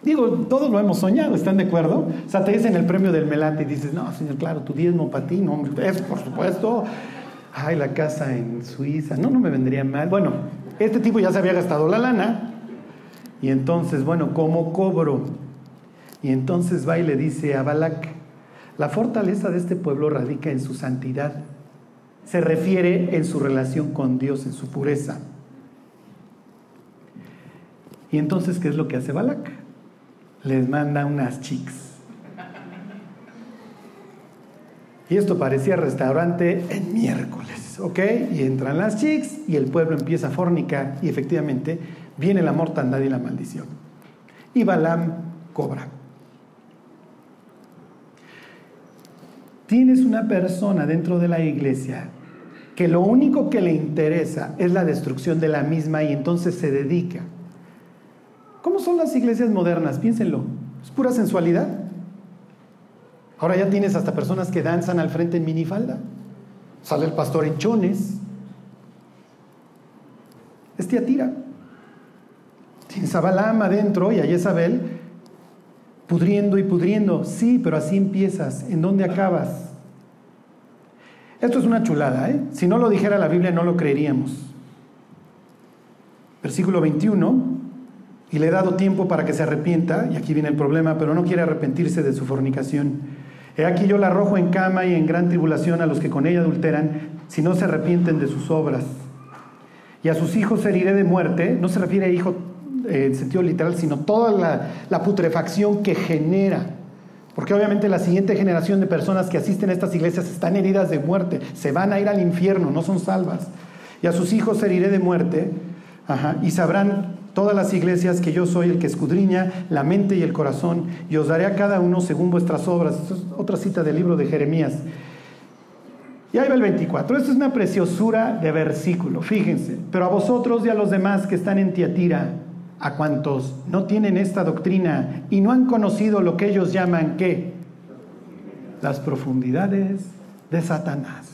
Digo, todos lo hemos soñado, ¿están de acuerdo? O sea, te dicen el premio del melate y dices, no, señor, claro, tu diezmo para ti, no, hombre, es por supuesto. Ay, la casa en Suiza, no, no me vendría mal. Bueno, este tipo ya se había gastado la lana. Y entonces, bueno, ¿cómo cobro? Y entonces va y le dice a Balak, la fortaleza de este pueblo radica en su santidad. Se refiere en su relación con Dios, en su pureza. Y entonces, ¿qué es lo que hace Balak? les manda unas chicks. Y esto parecía restaurante en miércoles, ¿ok? Y entran las chicks y el pueblo empieza a fornicar y efectivamente viene la mortandad y la maldición. Y Balaam cobra. Tienes una persona dentro de la iglesia que lo único que le interesa es la destrucción de la misma y entonces se dedica ¿Cómo son las iglesias modernas? Piénsenlo. Es pura sensualidad. Ahora ya tienes hasta personas que danzan al frente en minifalda. Sale el pastor en chones. Es tira. Tienes a Balaam adentro y a Jezabel pudriendo y pudriendo. Sí, pero así empiezas. ¿En dónde acabas? Esto es una chulada, ¿eh? Si no lo dijera la Biblia no lo creeríamos. Versículo 21 y le he dado tiempo para que se arrepienta, y aquí viene el problema, pero no quiere arrepentirse de su fornicación. He aquí yo la arrojo en cama y en gran tribulación a los que con ella adulteran, si no se arrepienten de sus obras. Y a sus hijos heriré de muerte, no se refiere a hijo eh, en sentido literal, sino toda la, putrefacción que genera. Porque obviamente la siguiente generación de personas que asisten a estas iglesias están heridas de muerte, se van a ir al infierno, no son salvas. Y a sus hijos heriré de muerte, y sabrán todas las iglesias que yo soy el que escudriña la mente y el corazón, y os daré a cada uno según vuestras obras. Es otra cita del libro de Jeremías. Y ahí va el 24. Esto es una preciosura de versículo, fíjense. Pero a vosotros y a los demás que están en Tiatira, a cuantos no tienen esta doctrina y no han conocido lo que ellos llaman qué? Las profundidades de Satanás.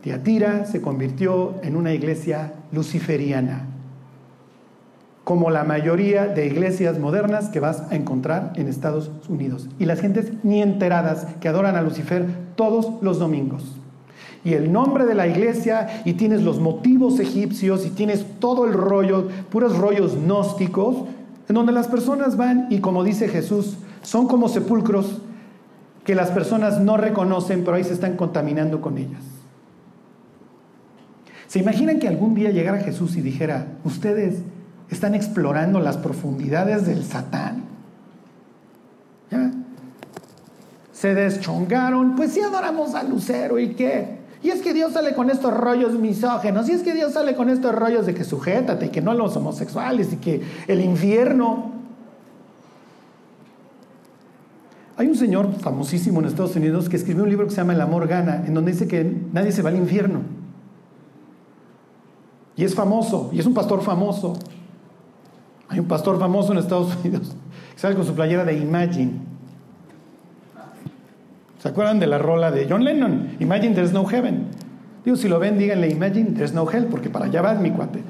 Tiatira se convirtió en una iglesia luciferiana como la mayoría de iglesias modernas que vas a encontrar en Estados Unidos. Y las gentes ni enteradas que adoran a Lucifer todos los domingos. Y el nombre de la iglesia, y tienes los motivos egipcios, y tienes todo el rollo, puros rollos gnósticos, en donde las personas van y como dice Jesús, son como sepulcros que las personas no reconocen, pero ahí se están contaminando con ellas. ¿Se imaginan que algún día llegara Jesús y dijera, ustedes están explorando las profundidades del Satán? Se deschongaron, pues sí adoramos a Lucero y qué. Y es que Dios sale con estos rollos misógenos, y es que Dios sale con estos rollos de que sujétate, y que no los homosexuales, y que el infierno. Hay un señor famosísimo en Estados Unidos que escribió un libro que se llama El amor gana, en donde dice que nadie se va al infierno. Y es famoso, y es un pastor famoso. Hay un pastor famoso en Estados Unidos que sale con su playera de Imagine. ¿Se acuerdan de la rola de John Lennon? Imagine there's no heaven. Digo, si lo ven, díganle Imagine there's no hell, porque para allá va mi cuate.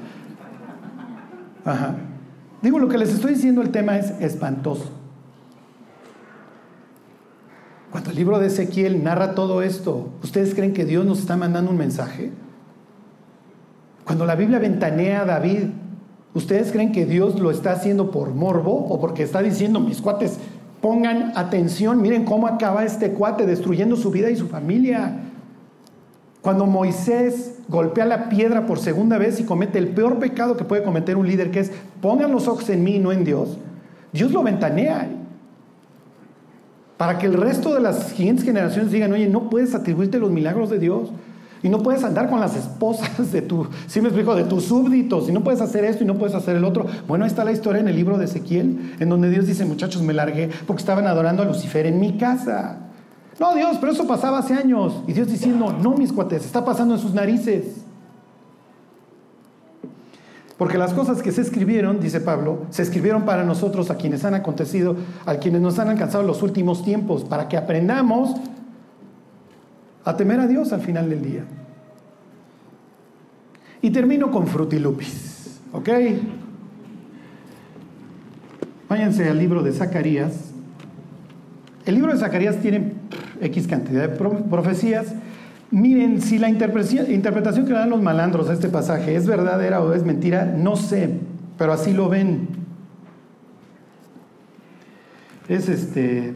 Ajá. Digo, lo que les estoy diciendo, el tema es espantoso. Cuando el libro de Ezequiel narra todo esto, ¿ustedes creen que Dios nos está mandando un mensaje? Cuando la Biblia ventanea a David, ¿ustedes creen que Dios lo está haciendo por morbo o porque está diciendo, mis cuates, pongan atención, miren cómo acaba este cuate destruyendo su vida y su familia? Cuando Moisés golpea la piedra por segunda vez y comete el peor pecado que puede cometer un líder, que es pongan los ojos en mí y no en Dios, Dios lo ventanea. Para que el resto de las siguientes generaciones digan, oye, no puedes atribuirte los milagros de Dios. Y no puedes andar con las esposas de tu, si me explico, de tus súbditos. Y no puedes hacer esto y no puedes hacer el otro. Bueno, ahí está la historia en el libro de Ezequiel, en donde Dios dice, muchachos, me largué porque estaban adorando a Lucifer en mi casa. No, Dios, pero eso pasaba hace años. Y Dios diciendo, no, mis cuates, está pasando en sus narices. Porque las cosas que se escribieron, dice Pablo, se escribieron para nosotros, a quienes han acontecido, a quienes nos han alcanzado los últimos tiempos, para que aprendamos a temer a Dios al final del día. Y termino con frutilupis, ¿ok? Váyanse al libro de Zacarías. El libro de Zacarías tiene X cantidad de profecías. Miren, si la interpretación que dan los malandros a este pasaje es verdadera o es mentira, no sé, pero así lo ven. Es este,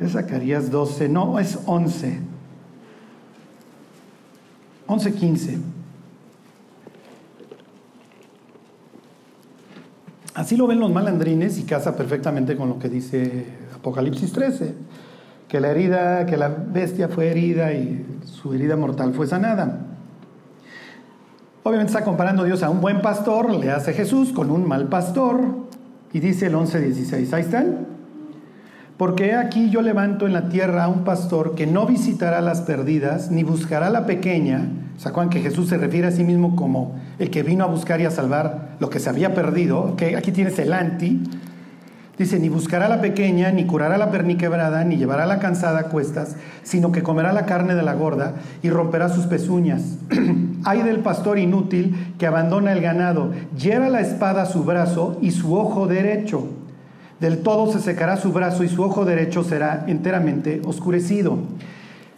es Zacarías 12, no, es 11. 11, 15. Así lo ven los malandrines y casa perfectamente con lo que dice Apocalipsis 13, que la herida, que la bestia fue herida y su herida mortal fue sanada. Obviamente está comparando Dios a un buen pastor, le hace Jesús con un mal pastor y dice el 11, 16, ahí están. Porque aquí yo levanto en la tierra a un pastor que no visitará las perdidas, ni buscará la pequeña. ¿Se acuerdan que Jesús se refiere a sí mismo como el que vino a buscar y a salvar lo que se había perdido? Aquí tienes el anti. Dice, ni buscará la pequeña, ni curará la perniquebrada, ni llevará la cansada a cuestas, sino que comerá la carne de la gorda y romperá sus pezuñas. <clears throat> Hay del pastor inútil que abandona el ganado, hiera la espada a su brazo y su ojo derecho del todo se secará su brazo y su ojo derecho será enteramente oscurecido.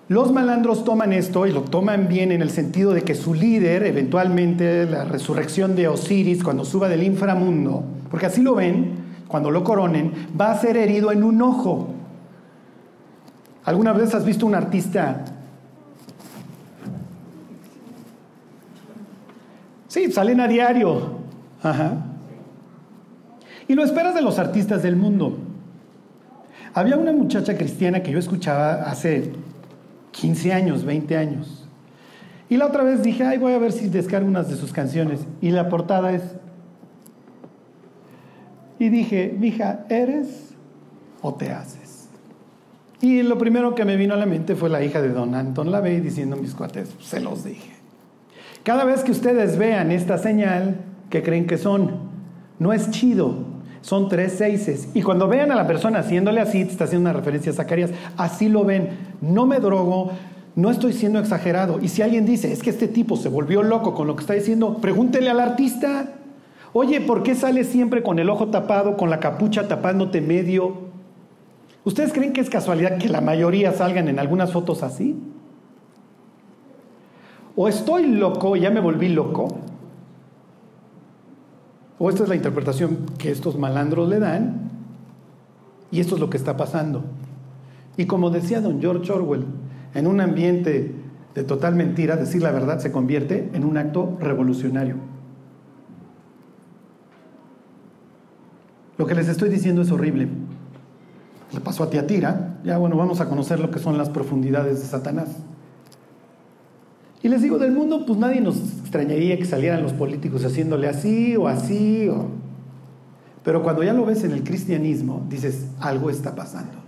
Los malandros toman esto y lo toman bien en el sentido de que su líder, eventualmente la resurrección de Osiris, cuando suba del inframundo, porque así lo ven, cuando lo coronen, va a ser herido en un ojo. ¿Alguna vez has visto un artista? Sí, salen a diario. Ajá. Y lo esperas de los artistas del mundo. Había una muchacha cristiana que yo escuchaba hace 15 años, 20 años. Y la otra vez dije, ay, voy a ver si descargo unas de sus canciones. Y la portada es... Y dije, mija, ¿eres o te haces? Y lo primero que me vino a la mente fue la hija de Don Anton Lavey diciendo mis cuates, se los dije. Cada vez que ustedes vean esta señal, ¿qué creen que son? No es chido, son tres seises. Y cuando vean a la persona haciéndole así, está haciendo una referencia a Zacarías, así lo ven. No me drogo, No estoy siendo exagerado. Y si alguien dice, es que este tipo se volvió loco con lo que está diciendo, pregúntele al artista. Oye, ¿por qué sales siempre con el ojo tapado, con la capucha tapándote medio? ¿Ustedes creen que es casualidad que la mayoría salgan en algunas fotos así? O estoy loco, ya me volví loco, o esta es la interpretación que estos malandros le dan, y esto es lo que está pasando. Y como decía don George Orwell, en un ambiente de total mentira, decir la verdad se convierte en un acto revolucionario. Lo que les estoy diciendo es horrible. Le pasó a Tiatira, ya bueno, vamos a conocer lo que son las profundidades de Satanás. Y les digo, del mundo, pues nadie nos extrañaría que salieran los políticos haciéndole así o así. Pero cuando ya lo ves en el cristianismo, dices, algo está pasando.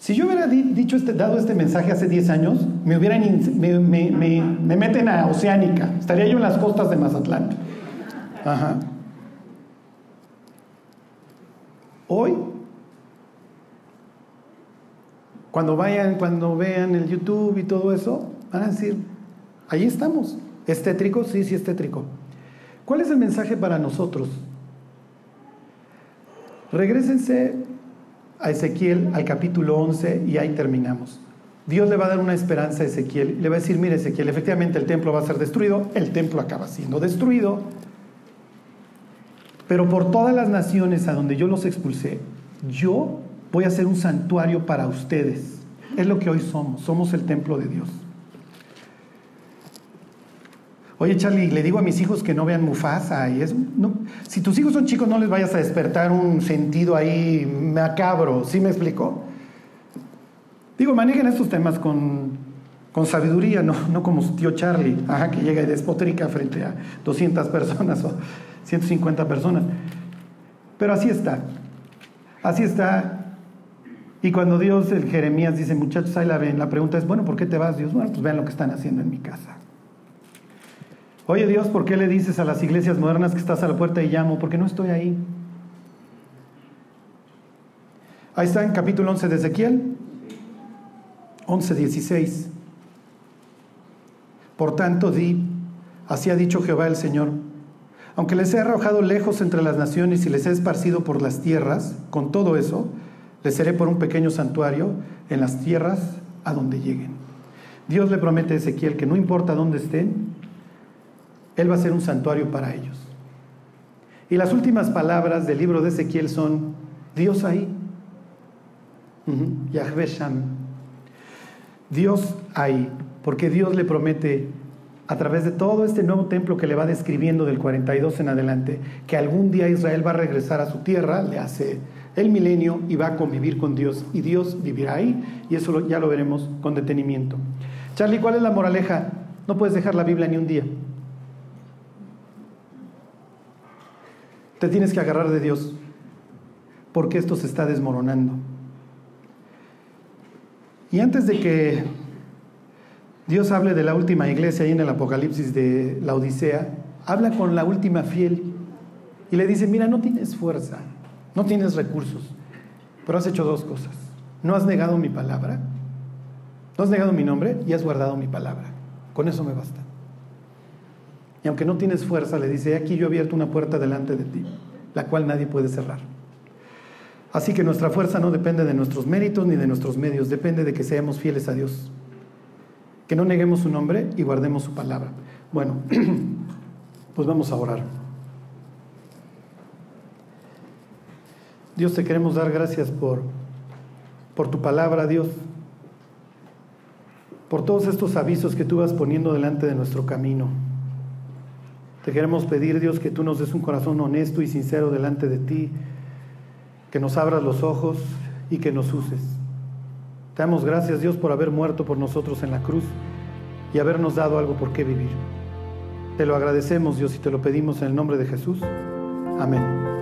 Si yo hubiera dicho este, dado este mensaje hace 10 años, me, hubieran, me, me, me, meten a Oceánica. Estaría yo en las costas de Mazatlán. Ajá. Hoy Cuando vayan, cuando vean el YouTube y todo eso, van a decir, ahí estamos. ¿Es tétrico? Sí, sí es tétrico. ¿Cuál es el mensaje para nosotros? Regrésense a Ezequiel, al capítulo 11, y ahí terminamos. Dios le va a dar una esperanza a Ezequiel. Le va a decir, mire Ezequiel, efectivamente el templo va a ser destruido. El templo acaba siendo destruido. Pero por todas las naciones a donde yo los expulsé, yo voy a hacer un santuario para ustedes. Es lo que hoy somos, somos el templo de Dios. Oye Charlie, le digo a mis hijos que no vean Mufasa y es, no, si tus hijos son chicos no les vayas a despertar un sentido ahí macabro, ¿sí me explico? Digo, manejen estos temas con, con sabiduría, no, no como su tío Charlie, ajá, que llega y despotrica frente a 200 personas o 150 personas. Pero así está, así está y cuando Dios, el Jeremías dice, muchachos, ahí la ven, la pregunta es, bueno, ¿por qué te vas, Dios? Bueno, pues vean lo que están haciendo en mi casa. Oye Dios, ¿por qué le dices a las iglesias modernas que estás a la puerta y llamo? Porque no estoy ahí. Ahí está en capítulo 11 de Ezequiel, 11, 16. Por tanto, di, así ha dicho Jehová el Señor, aunque les he arrojado lejos entre las naciones y les he esparcido por las tierras, con todo eso, les seré por un pequeño santuario en las tierras a donde lleguen. Dios le promete a Ezequiel que no importa dónde estén, Él va a ser un santuario para ellos. Y las últimas palabras del libro de Ezequiel son, Dios ahí, Yahvé Sham, Dios ahí, porque Dios le promete a través de todo este nuevo templo que le va describiendo del 42 en adelante, que algún día Israel va a regresar a su tierra, le hace el milenio y va a convivir con Dios y Dios vivirá ahí y eso ya lo veremos con detenimiento. Charlie, ¿cuál es la moraleja? No puedes dejar la Biblia ni un día. Te tienes que agarrar de Dios porque esto se está desmoronando. Y antes de que Dios hable de la última iglesia ahí en el Apocalipsis de la Odisea, habla con la última fiel y le dice, mira, no tienes fuerza, no tienes recursos, pero has hecho dos cosas. No has negado mi palabra, no has negado mi nombre y has guardado mi palabra. Con eso me basta. Y aunque no tienes fuerza, le dice, aquí yo he abierto una puerta delante de ti, la cual nadie puede cerrar. Así que nuestra fuerza no depende de nuestros méritos ni de nuestros medios, depende de que seamos fieles a Dios. Que no neguemos su nombre y guardemos su palabra. Bueno, <clears throat> pues vamos a orar. Dios, te queremos dar gracias por, por tu palabra, Dios, por todos estos avisos que tú vas poniendo delante de nuestro camino. Te queremos pedir, Dios, que tú nos des un corazón honesto y sincero delante de ti, que nos abras los ojos y que nos uses. Damos gracias, Dios, por haber muerto por nosotros en la cruz y habernos dado algo por qué vivir. Te lo agradecemos, Dios, y te lo pedimos en el nombre de Jesús. Amén.